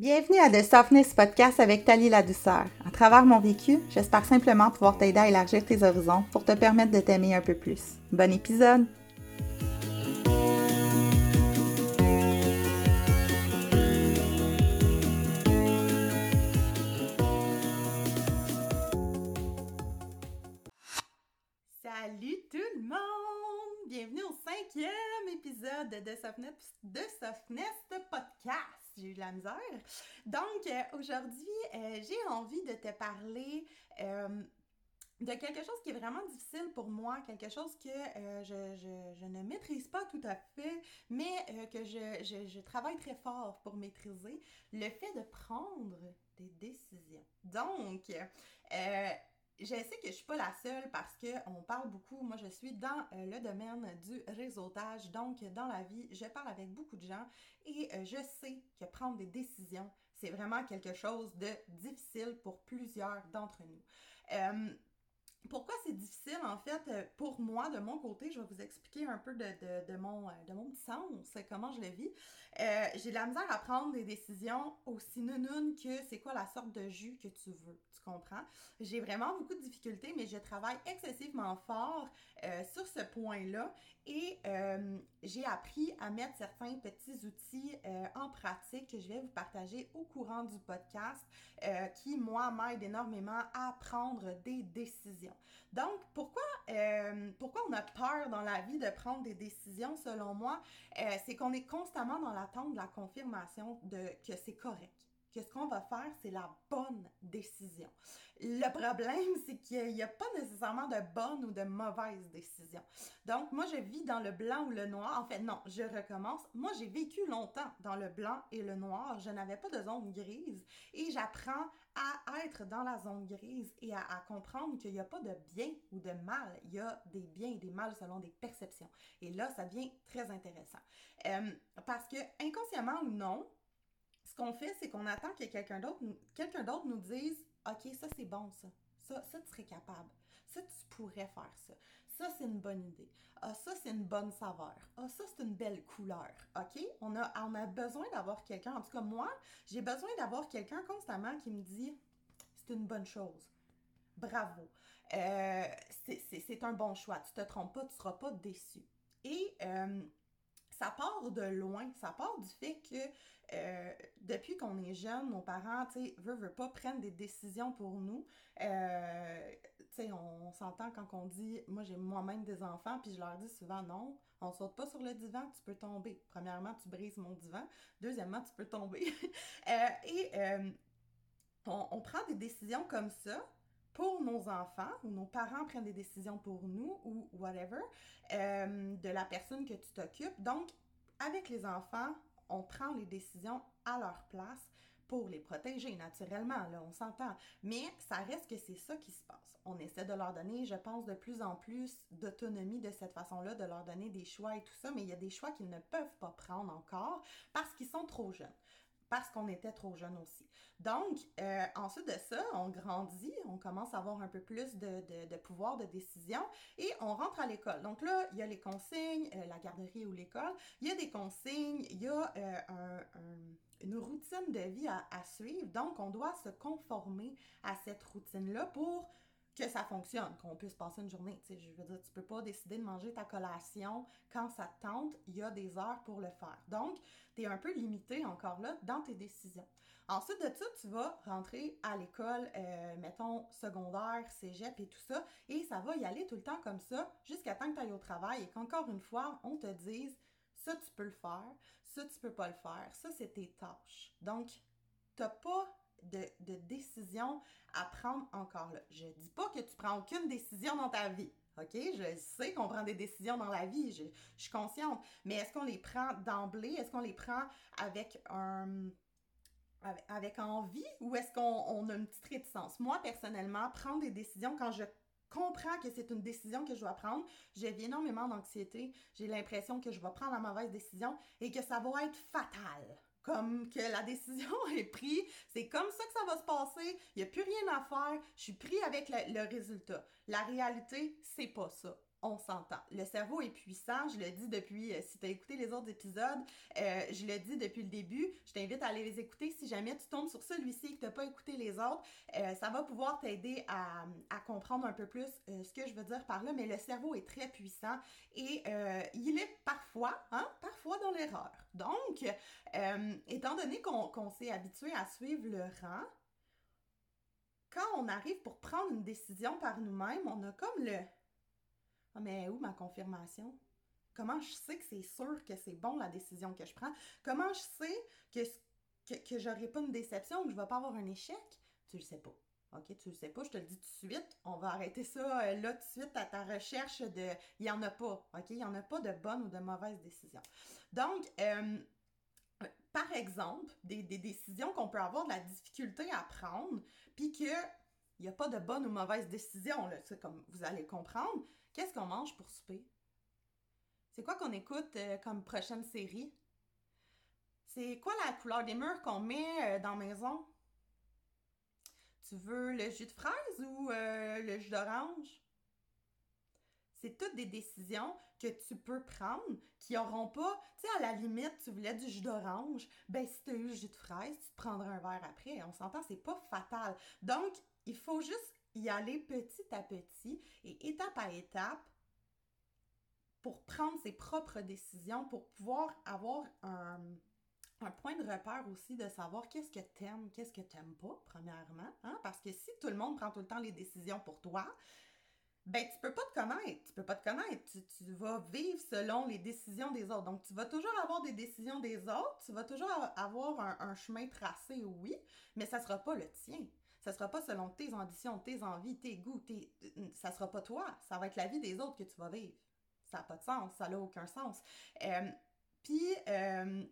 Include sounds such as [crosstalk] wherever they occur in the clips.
Bienvenue à The Softness Podcast avec Tali la douceur. À travers mon vécu, j'espère simplement pouvoir t'aider à élargir tes horizons pour te permettre de t'aimer un peu plus. Bon épisode! Salut tout le monde! Bienvenue au cinquième épisode de The Softness, de Softness Podcast j'ai eu de la misère. Donc, euh, aujourd'hui, euh, j'ai envie de te parler euh, de quelque chose qui est vraiment difficile pour moi, quelque chose que je, ne maîtrise pas tout à fait, mais que je, je, travaille très fort pour maîtriser, le fait de prendre des décisions. Donc, je sais que je suis pas la seule parce qu'on parle beaucoup. Moi, je suis dans euh, le domaine du réseautage. Donc, dans la vie, je parle avec beaucoup de gens et euh, je sais que prendre des décisions, c'est vraiment quelque chose de difficile pour plusieurs d'entre nous. Euh, pourquoi c'est difficile, en fait, euh, pour moi, de mon côté, je vais vous expliquer un peu de, de, de mon, euh, de mon sens, comment je le vis. Euh, j'ai de la misère à prendre des décisions aussi nounounes que c'est quoi la sorte de jus que tu veux, tu comprends? J'ai vraiment beaucoup de difficultés, mais je travaille excessivement fort sur ce point-là et j'ai appris à mettre certains petits outils en pratique que je vais vous partager au courant du podcast qui, moi, m'aident énormément à prendre des décisions. Donc, pourquoi, euh, pourquoi on a peur dans la vie de prendre des décisions, selon moi? Euh, c'est qu'on est constamment dans l'attente de la confirmation de que c'est correct que ce qu'on va faire, c'est la bonne décision. Le problème, [laughs] c'est qu'il n'y a, pas nécessairement de bonne ou de mauvaise décision. Donc, moi, je vis dans le blanc ou le noir. En fait, non, je recommence. Moi, j'ai vécu longtemps dans le blanc et le noir. Je n'avais pas de zone grise et j'apprends à être dans la zone grise et à, comprendre qu'il n'y a pas de bien ou de mal. Il y a des biens et des mal selon des perceptions. Et là, ça devient très intéressant. Euh, parce que, inconsciemment ou non, qu'on fait, c'est qu'on attend que quelqu'un d'autre, quelqu'un d'autre nous dise OK, ça c'est bon, ça. Ça, ça, tu serais capable. Ça, tu pourrais faire ça. Ça, c'est une bonne idée. Ah, ça, c'est une bonne saveur. Ah, ça, c'est une belle couleur. OK? On a, on a besoin d'avoir quelqu'un. En tout cas, moi, j'ai besoin d'avoir quelqu'un constamment qui me dit c'est une bonne chose. Bravo. Euh, c'est un bon choix. Tu te trompes pas, tu seras pas déçu. Et euh, ça part de loin. Ça part du fait que euh, depuis qu'on est jeune, nos parents, tu sais, veulent, veulent pas prendre des décisions pour nous. Euh, tu sais, on, s'entend quand on dit, moi j'ai moi-même des enfants, puis je leur dis souvent non, on saute pas sur le divan, tu peux tomber. Premièrement, tu brises mon divan. Deuxièmement, tu peux tomber. [laughs] Euh, et on prend des décisions comme ça pour nos enfants ou nos parents prennent des décisions pour nous ou whatever de la personne que tu t'occupes. Donc, avec les enfants, on prend les décisions à leur place pour les protéger naturellement, là, on s'entend. Mais ça reste que c'est ça qui se passe. On essaie de leur donner, je pense, de plus en plus d'autonomie de cette façon-là, de leur donner des choix et tout ça, mais il y a des choix qu'ils ne peuvent pas prendre encore parce qu'ils sont trop jeunes parce qu'on était trop jeunes aussi. Donc, euh, ensuite de ça, on grandit, on commence à avoir un peu plus de, pouvoir de décision et on rentre à l'école. Donc là, il y a les consignes, euh, la garderie ou l'école, il y a des consignes, il y a euh, une routine de vie à, suivre. Donc, on doit se conformer à cette routine-là pour que ça fonctionne, qu'on puisse passer une journée. Tu sais, je veux dire, tu peux pas décider de manger ta collation quand ça te tente, il y a des heures pour le faire. Donc, tu es un peu limité encore là dans tes décisions. Ensuite de ça, tu vas rentrer à l'école, euh, mettons, secondaire, cégep et tout ça, et ça va y aller tout le temps comme ça jusqu'à temps que tu ailles au travail et qu'encore une fois, on te dise ça, tu peux le faire, ça, tu peux pas le faire, ça, c'est tes tâches. Donc, tu n'as pas de, de décision à prendre encore là. Je dis pas que tu prends aucune décision dans ta vie. OK? Je sais qu'on prend des décisions dans la vie, je, suis consciente. Mais est-ce qu'on les prend d'emblée? Est-ce qu'on les prend avec un. Avec, envie ou est-ce qu'on a une petite réticence? Moi, personnellement, prendre des décisions quand je comprends que c'est une décision que je dois prendre, j'ai énormément d'anxiété, j'ai l'impression que je vais prendre la mauvaise décision et que ça va être fatal comme que la décision [laughs] est prise, c'est comme ça que ça va se passer, il n'y a plus rien à faire, je suis pris avec le, résultat. La réalité, c'est pas ça. On s'entend. Le cerveau est puissant, je le dis depuis, euh, si tu as écouté les autres épisodes, euh, je le dis depuis le début, je t'invite à aller les écouter. Si jamais tu tombes sur celui-ci et que tu n'as pas écouté les autres, euh, ça va pouvoir t'aider à, à, comprendre un peu plus ce que je veux dire par là, mais le cerveau est très puissant et il est parfois, hein, parfois dans l'erreur. Donc, étant donné qu'on s'est habitué à suivre le rang, quand on arrive pour prendre une décision par nous-mêmes, on a comme le ah, mais où ma confirmation? Comment je sais que c'est sûr que c'est bon la décision que je prends? Comment je sais que, que, que j'aurai pas une déception, que je vais pas avoir un échec? Tu le sais pas. OK, tu le sais pas, je te le dis tout de suite. On va arrêter ça euh, là tout de suite à ta recherche de. Il y en a pas. OK? Il y en a pas de bonnes ou de mauvaises décisions. Donc, euh, par exemple, des, des décisions qu'on peut avoir de la difficulté à prendre, puis que il n'y a pas de bonne ou mauvaise décision, là, comme vous allez comprendre. Qu'est-ce qu'on mange pour souper? C'est quoi qu'on écoute euh, comme prochaine série? C'est quoi la couleur des murs qu'on met euh, dans la maison? Tu veux le jus de fraise ou euh, le jus d'orange? C'est toutes des décisions que tu peux prendre qui n'auront pas, tu sais, à la limite, tu voulais du jus d'orange, ben si tu as eu le jus de fraise, tu te prendras un verre après. On s'entend, c'est pas fatal. Donc, il faut juste y aller petit à petit et étape à étape pour prendre ses propres décisions, pour pouvoir avoir un, point de repère aussi de savoir qu'est-ce que t'aimes, qu'est-ce que t'aimes pas, premièrement. Hein? Parce que si tout le monde prend tout le temps les décisions pour toi, ben tu peux pas te connaître, tu peux pas te connaître, tu, vas vivre selon les décisions des autres. Donc tu vas toujours avoir des décisions des autres, tu vas toujours avoir un, un chemin tracé, oui, mais ça sera pas le tien ça sera pas selon tes ambitions, tes envies, tes goûts, tes... ça sera pas toi, ça va être la vie des autres que tu vas vivre. Ça n'a pas de sens, ça n'a aucun sens. Euh, puis, euh,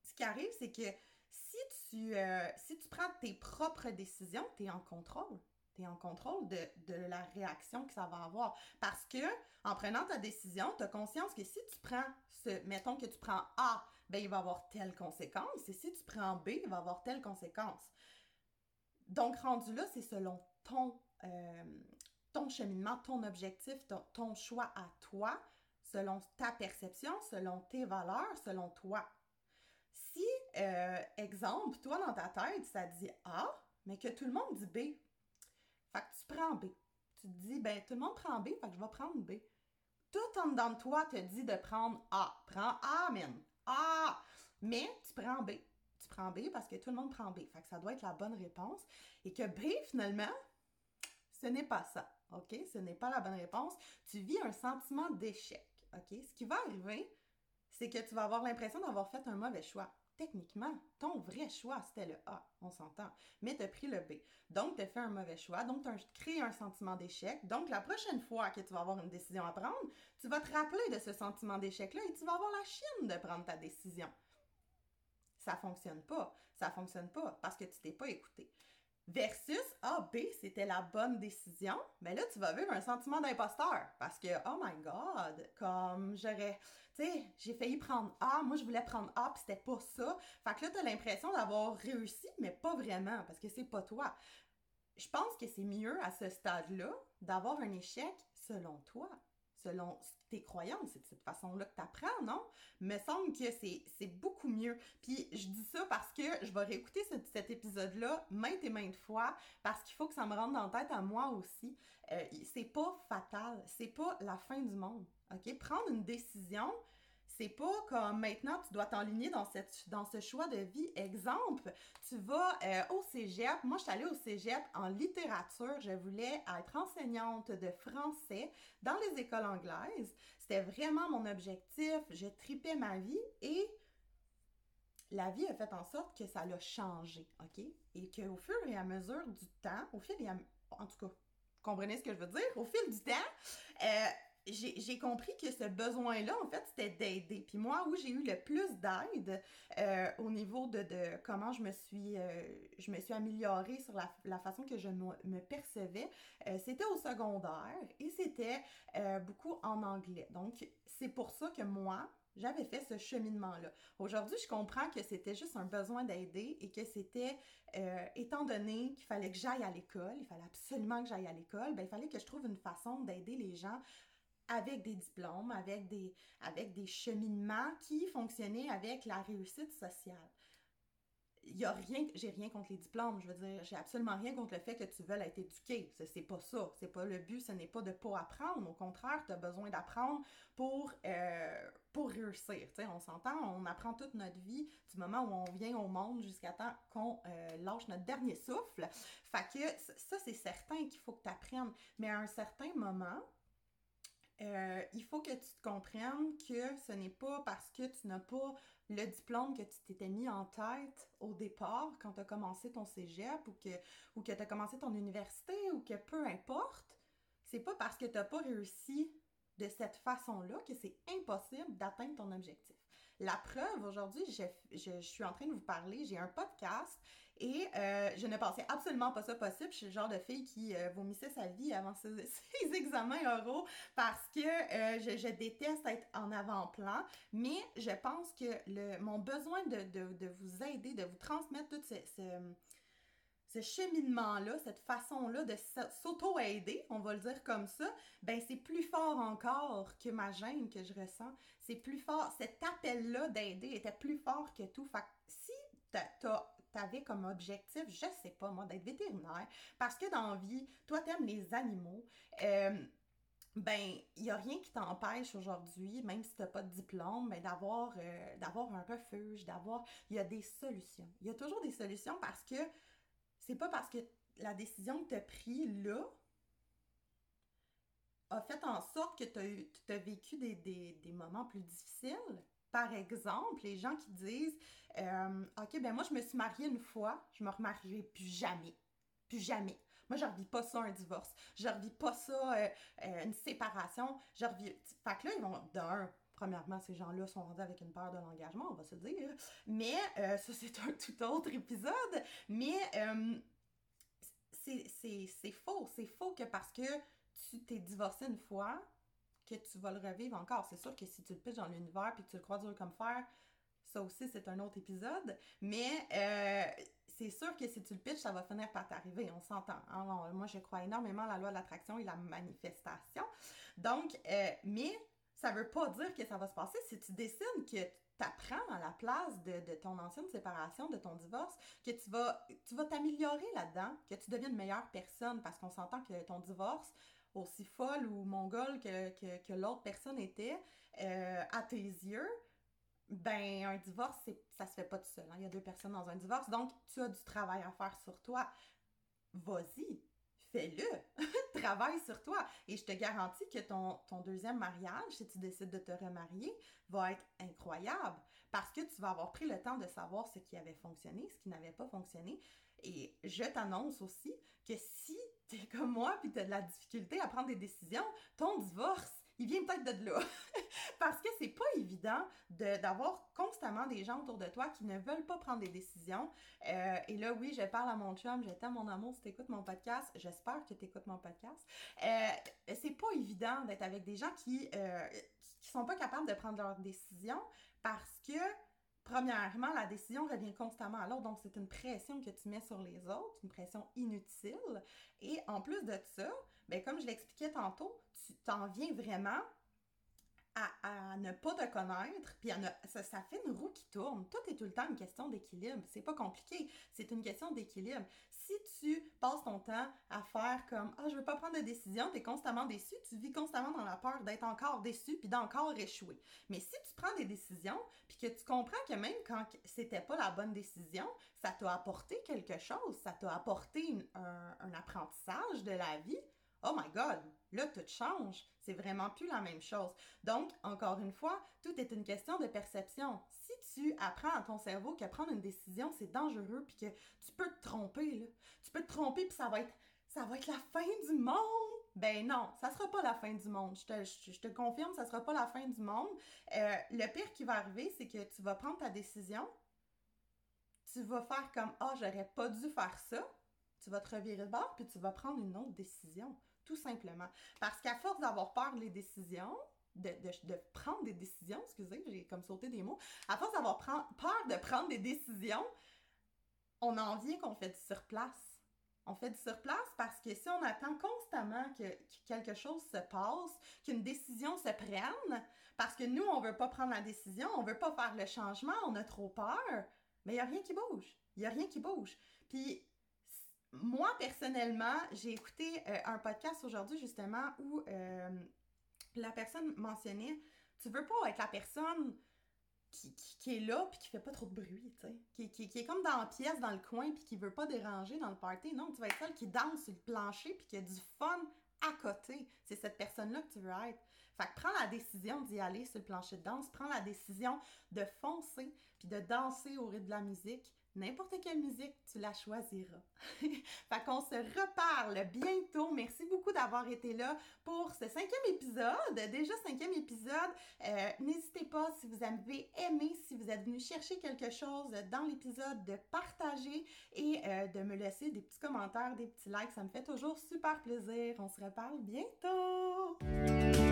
ce qui arrive, c'est que si tu, euh, si tu prends tes propres décisions, tu es en contrôle. Tu es en contrôle de, de, la réaction que ça va avoir. Parce que, en prenant ta décision, tu as conscience que si tu prends ce, mettons que tu prends A, ben il va avoir telle conséquence, et si tu prends B, il va avoir telle conséquence. Donc, rendu là, c'est selon ton, euh, ton cheminement, ton objectif, ton, choix à toi, selon ta perception, selon tes valeurs, selon toi. Si, euh, exemple, toi dans ta tête, ça dit A, mais que tout le monde dit B, fait que tu prends B. Tu te dis, ben tout le monde prend B, fait que je vais prendre B. Tout en dedans de toi te dit de prendre A. Prends A, man. A! Mais tu prends B tu prends B parce que tout le monde prend B. Ça doit être la bonne réponse. Et que B, finalement, ce n'est pas ça. OK? Ce n'est pas la bonne réponse. Tu vis un sentiment d'échec. OK? Ce qui va arriver, c'est que tu vas avoir l'impression d'avoir fait un mauvais choix. Techniquement, ton vrai choix, c'était le A, on s'entend. Mais tu as pris le B. Donc, tu as fait un mauvais choix. Donc, tu as créé un sentiment d'échec. Donc, la prochaine fois que tu vas avoir une décision à prendre, tu vas te rappeler de ce sentiment d'échec-là et tu vas avoir la chienne de prendre ta décision ça fonctionne pas. Ça fonctionne pas parce que tu t'es pas écouté. Versus A, B, c'était la bonne décision, mais là, tu vas vivre un sentiment d'imposteur parce que, oh my god, comme j'aurais, tu sais, j'ai failli prendre A, moi je voulais prendre A, puis c'était pas ça. Fait que là, t'as l'impression d'avoir réussi, mais pas vraiment parce que c'est pas toi. Je pense que c'est mieux à ce stade-là d'avoir un échec selon toi selon tes croyances. C'est de cette façon-là que tu apprends, non? Me semble que c'est beaucoup mieux. Puis je dis ça parce que je vais réécouter cet épisode-là maintes et maintes fois parce qu'il faut que ça me rentre la tête à moi aussi. Euh, c'est pas fatal, c'est pas la fin du monde. OK? Prendre une décision, c'est pas comme maintenant tu dois t'enligner dans, cette, dans ce choix de vie. Exemple, tu vas euh, au cégep. Moi, je suis allée au cégep en littérature. Je voulais être enseignante de français dans les écoles anglaises. C'était vraiment mon objectif. Je tripais ma vie et la vie a fait en sorte que ça l'a changé, OK? Et qu'au fur et à mesure du temps, au fil et à... En tout cas, comprenez ce que je veux dire? Au fil du temps, euh, j'ai compris que ce besoin-là, en fait, c'était d'aider. Puis moi, où j'ai eu le plus d'aide euh, au niveau de, comment je me suis, euh, je me suis améliorée sur la, la façon que je me, percevais, euh, c'était au secondaire et c'était beaucoup en anglais. Donc, c'est pour ça que moi, j'avais fait ce cheminement-là. Aujourd'hui, je comprends que c'était juste un besoin d'aider et que c'était, étant donné qu'il fallait que j'aille à l'école, il fallait absolument que j'aille à l'école, ben, il fallait que je trouve une façon d'aider les gens avec des diplômes, avec des, avec des cheminements qui fonctionnaient avec la réussite sociale. Il y a rien, j'ai rien contre les diplômes, je veux dire, j'ai absolument rien contre le fait que tu veuilles être éduqué. C'est pas ça. C'est pas le but, ce n'est pas de pas apprendre. Au contraire, tu as besoin d'apprendre pour, euh, pour réussir. on s'entend, on apprend toute notre vie du moment où on vient au monde jusqu'à temps qu'on euh, lâche notre dernier souffle. Fait que ça, c'est certain qu'il faut que tu apprennes. Mais à un certain moment, euh, il faut que tu te comprennes que ce n'est pas parce que tu n'as pas le diplôme que tu t'étais mis en tête au départ quand tu as commencé ton cégep ou que, ou que tu as commencé ton université ou que peu importe, c'est pas parce que tu n'as pas réussi de cette façon-là que c'est impossible d'atteindre ton objectif. La preuve, aujourd'hui, je, je, suis en train de vous parler, j'ai un podcast et euh, je ne pensais absolument pas ça possible. Je suis le genre de fille qui euh, vomissait sa vie avant ses, [laughs] examens oraux parce que euh, je, déteste être en avant-plan. Mais je pense que le, mon besoin de, de, vous aider, de vous transmettre tout ce, ce cheminement-là, cette façon-là de s'auto-aider, on va le dire comme ça, ben c'est plus fort encore que ma gêne que je ressens. C'est plus fort. Cet appel-là d'aider était plus fort que tout. Fait si t'avais comme objectif, je sais pas moi, d'être vétérinaire, parce que dans la vie, toi t'aimes les animaux, euh, ben, il n'y a rien qui t'empêche aujourd'hui, même si tu n'as pas de diplôme, ben, d'avoir, euh, d'avoir un refuge, d'avoir. Il y a des solutions. Il y a toujours des solutions parce que c'est pas parce que la décision que tu as prise là a fait en sorte que tu as, vécu des, moments plus difficiles. Par exemple, les gens qui disent euh, Ok, ben moi, je me suis mariée une fois, je me remarierai plus jamais. Plus jamais. Moi, je revis pas ça un divorce. Je revis pas ça euh, euh, une séparation. Je revis. Fait que là, ils vont. D'un, premièrement, ces gens-là sont rendus avec une peur de l'engagement, on va se dire. Mais ça, c'est un tout autre épisode. Mais c'est faux. C'est faux que parce que tu t'es divorcé une fois, que tu vas le revivre encore. C'est sûr que si tu le pitches dans l'univers puis que tu le crois dur comme fer, ça aussi, c'est un autre épisode. Mais euh, c'est sûr que si tu le pitches, ça va finir par t'arriver. On s'entend. Hein. moi, je crois énormément à la loi de l'attraction et la manifestation. Donc, mais ça veut pas dire que ça va se passer si tu décides que tu apprends à la place de, ton ancienne séparation, de ton divorce, que tu vas tu vas t'améliorer là-dedans, que tu deviens une meilleure personne parce qu'on s'entend que ton divorce, aussi folle ou mongole que, que, l'autre personne était, euh, à tes yeux, ben un divorce, ça se fait pas tout seul. Hein. Il y a deux personnes dans un divorce, donc tu as du travail à faire sur toi. Vas-y, fais-le. [laughs] Travaille sur toi. Et je te garantis que ton, ton deuxième mariage, si tu décides de te remarier, va être incroyable parce que tu vas avoir pris le temps de savoir ce qui avait fonctionné, ce qui n'avait pas fonctionné. Et je t'annonce aussi que si tu es comme moi puis tu as de la difficulté à prendre des décisions, ton divorce, il vient peut-être de là. [laughs] Parce que c'est pas évident d'avoir constamment des gens autour de toi qui ne veulent pas prendre des décisions. Euh, et là, oui, je parle à mon chum, je t'aime mon amour si t'écoutes mon podcast. J'espère que t'écoutes mon podcast. Euh, c'est pas évident d'être avec des gens qui, euh, qui sont pas capables de prendre leurs décisions parce que premièrement, la décision revient constamment à l'autre, donc c'est une pression que tu mets sur les autres, une pression inutile. Et en plus de ça, ben, comme je l'expliquais tantôt, tu t'en viens vraiment à, ne pas te connaître, puis ça, ça, fait une roue qui tourne. Tout est tout le temps une question d'équilibre. C'est pas compliqué, c'est une question d'équilibre. Si tu passes ton temps à faire comme Ah, je veux pas prendre de décision, tu es constamment déçu, tu vis constamment dans la peur d'être encore déçu puis d'encore échouer. Mais si tu prends des décisions, puis que tu comprends que même quand c'était pas la bonne décision, ça t'a apporté quelque chose, ça t'a apporté un apprentissage de la vie, oh my God, là, tout change. C'est vraiment plus la même chose. Donc, encore une fois, tout est une question de perception. Si tu apprends à ton cerveau que prendre une décision, c'est dangereux, puis que tu peux te tromper. Tu peux te tromper, puis ça va être, ça va être la fin du monde. Ben non, ça sera pas la fin du monde. Je te, je, te confirme, ça sera pas la fin du monde. Euh, le pire qui va arriver, c'est que tu vas prendre ta décision, tu vas faire comme ah j'aurais pas dû faire ça, tu vas te revirer de bord puis tu vas prendre une autre décision tout simplement. Parce qu'à force d'avoir peur des décisions, de, prendre des décisions, excusez, j'ai comme sauté des mots, à force d'avoir peur de prendre des décisions, on en vient qu'on fait sur place. On fait du surplace parce que si on attend constamment que, quelque chose se passe, qu'une décision se prenne, parce que nous, on veut pas prendre la décision, on veut pas faire le changement, on a trop peur, mais il y a rien qui bouge. Il y a rien qui bouge. Puis moi, personnellement, j'ai écouté euh, un podcast aujourd'hui, justement, où euh, la personne mentionnait Tu veux pas être la personne qui, qui, est là puis qui fait pas trop de bruit, tu sais. Qui, qui, est comme dans la pièce, dans le coin, puis qui veut pas déranger dans le party. Non, tu vas être celle qui danse sur le plancher puis qui a du fun à côté. C'est cette personne-là que tu veux être. Fait que prends la décision d'y aller sur le plancher de danse, prends la décision de foncer puis de danser au rythme de la musique n'importe quelle musique, tu la choisiras. [laughs] fait qu'on se reparle bientôt. Merci beaucoup d'avoir été là pour ce cinquième épisode. Déjà cinquième épisode. Euh, n'hésitez pas si vous avez aimé, si vous êtes venu chercher quelque chose dans l'épisode, de partager et euh, de me laisser des petits commentaires, des petits likes. Ça me fait toujours super plaisir. On se reparle bientôt.